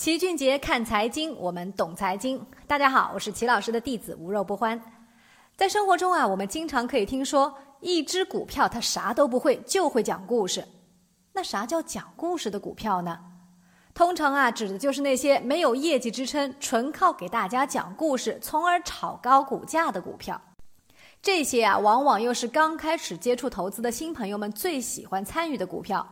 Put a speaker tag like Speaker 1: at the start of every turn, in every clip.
Speaker 1: 齐俊杰看财经，我们懂财经。大家好，我是齐老师的弟子无肉不欢。在生活中啊，我们经常可以听说，一只股票它啥都不会，就会讲故事。那啥叫讲故事的股票呢？通常啊，指的就是那些没有业绩支撑，纯靠给大家讲故事，从而炒高股价的股票。这些啊，往往又是刚开始接触投资的新朋友们最喜欢参与的股票。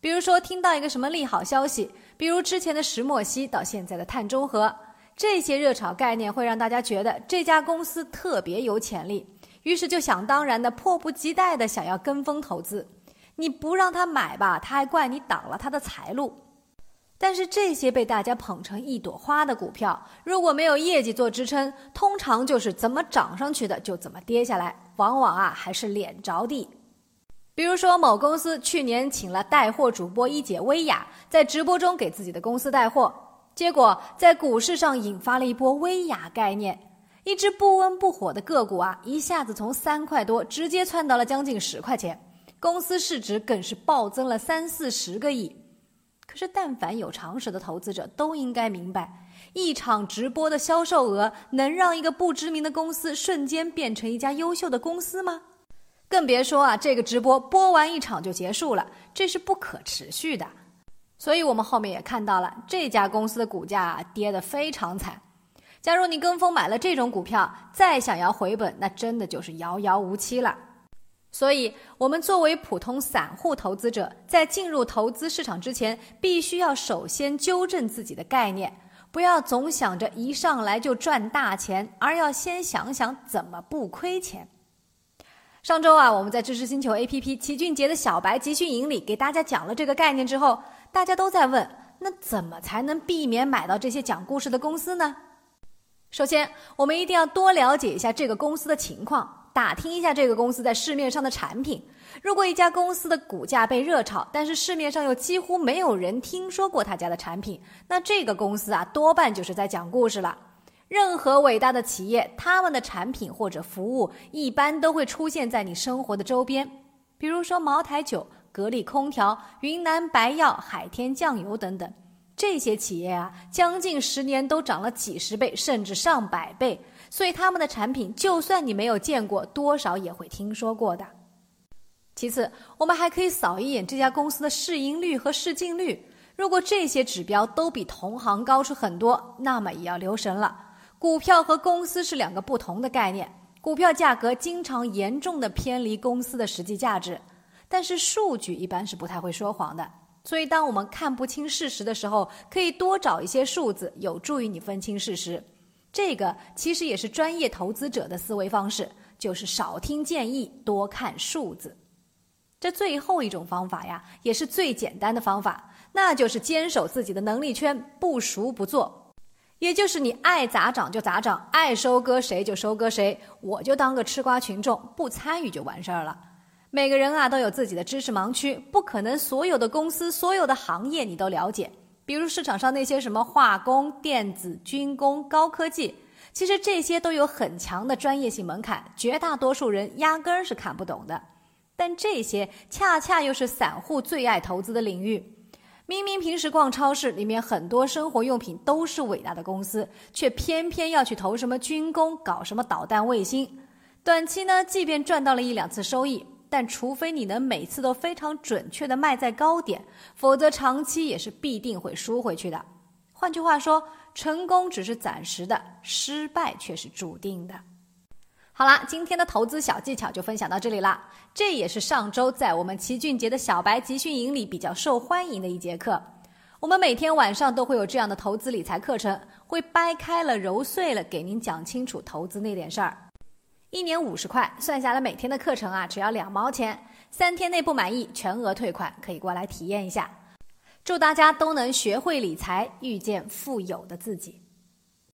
Speaker 1: 比如说，听到一个什么利好消息，比如之前的石墨烯到现在的碳中和，这些热炒概念会让大家觉得这家公司特别有潜力，于是就想当然的、迫不及待的想要跟风投资。你不让他买吧，他还怪你挡了他的财路。但是这些被大家捧成一朵花的股票，如果没有业绩做支撑，通常就是怎么涨上去的就怎么跌下来，往往啊还是脸着地。比如说，某公司去年请了带货主播一姐薇娅，在直播中给自己的公司带货，结果在股市上引发了一波薇娅概念，一只不温不火的个股啊，一下子从三块多直接窜到了将近十块钱，公司市值更是暴增了三四十个亿。可是，但凡有常识的投资者都应该明白，一场直播的销售额能让一个不知名的公司瞬间变成一家优秀的公司吗？更别说啊，这个直播播完一场就结束了，这是不可持续的。所以我们后面也看到了这家公司的股价跌得非常惨。假如你跟风买了这种股票，再想要回本，那真的就是遥遥无期了。所以，我们作为普通散户投资者，在进入投资市场之前，必须要首先纠正自己的概念，不要总想着一上来就赚大钱，而要先想想怎么不亏钱。上周啊，我们在知识星球 APP 齐俊杰的小白集训营里给大家讲了这个概念之后，大家都在问：那怎么才能避免买到这些讲故事的公司呢？首先，我们一定要多了解一下这个公司的情况，打听一下这个公司在市面上的产品。如果一家公司的股价被热炒，但是市面上又几乎没有人听说过他家的产品，那这个公司啊，多半就是在讲故事了。任何伟大的企业，他们的产品或者服务一般都会出现在你生活的周边，比如说茅台酒、格力空调、云南白药、海天酱油等等。这些企业啊，将近十年都涨了几十倍，甚至上百倍。所以他们的产品，就算你没有见过，多少也会听说过的。其次，我们还可以扫一眼这家公司的市盈率和市净率，如果这些指标都比同行高出很多，那么也要留神了。股票和公司是两个不同的概念，股票价格经常严重的偏离公司的实际价值，但是数据一般是不太会说谎的。所以，当我们看不清事实的时候，可以多找一些数字，有助于你分清事实。这个其实也是专业投资者的思维方式，就是少听建议，多看数字。这最后一种方法呀，也是最简单的方法，那就是坚守自己的能力圈，不熟不做。也就是你爱咋涨就咋涨，爱收割谁就收割谁，我就当个吃瓜群众，不参与就完事儿了。每个人啊都有自己的知识盲区，不可能所有的公司、所有的行业你都了解。比如市场上那些什么化工、电子、军工、高科技，其实这些都有很强的专业性门槛，绝大多数人压根儿是看不懂的。但这些恰恰又是散户最爱投资的领域。明明平时逛超市，里面很多生活用品都是伟大的公司，却偏偏要去投什么军工，搞什么导弹卫星。短期呢，即便赚到了一两次收益，但除非你能每次都非常准确的卖在高点，否则长期也是必定会输回去的。换句话说，成功只是暂时的，失败却是注定的。好啦，今天的投资小技巧就分享到这里啦。这也是上周在我们齐俊杰的小白集训营里比较受欢迎的一节课。我们每天晚上都会有这样的投资理财课程，会掰开了揉碎了给您讲清楚投资那点事儿。一年五十块，算下来每天的课程啊只要两毛钱，三天内不满意全额退款，可以过来体验一下。祝大家都能学会理财，遇见富有的自己。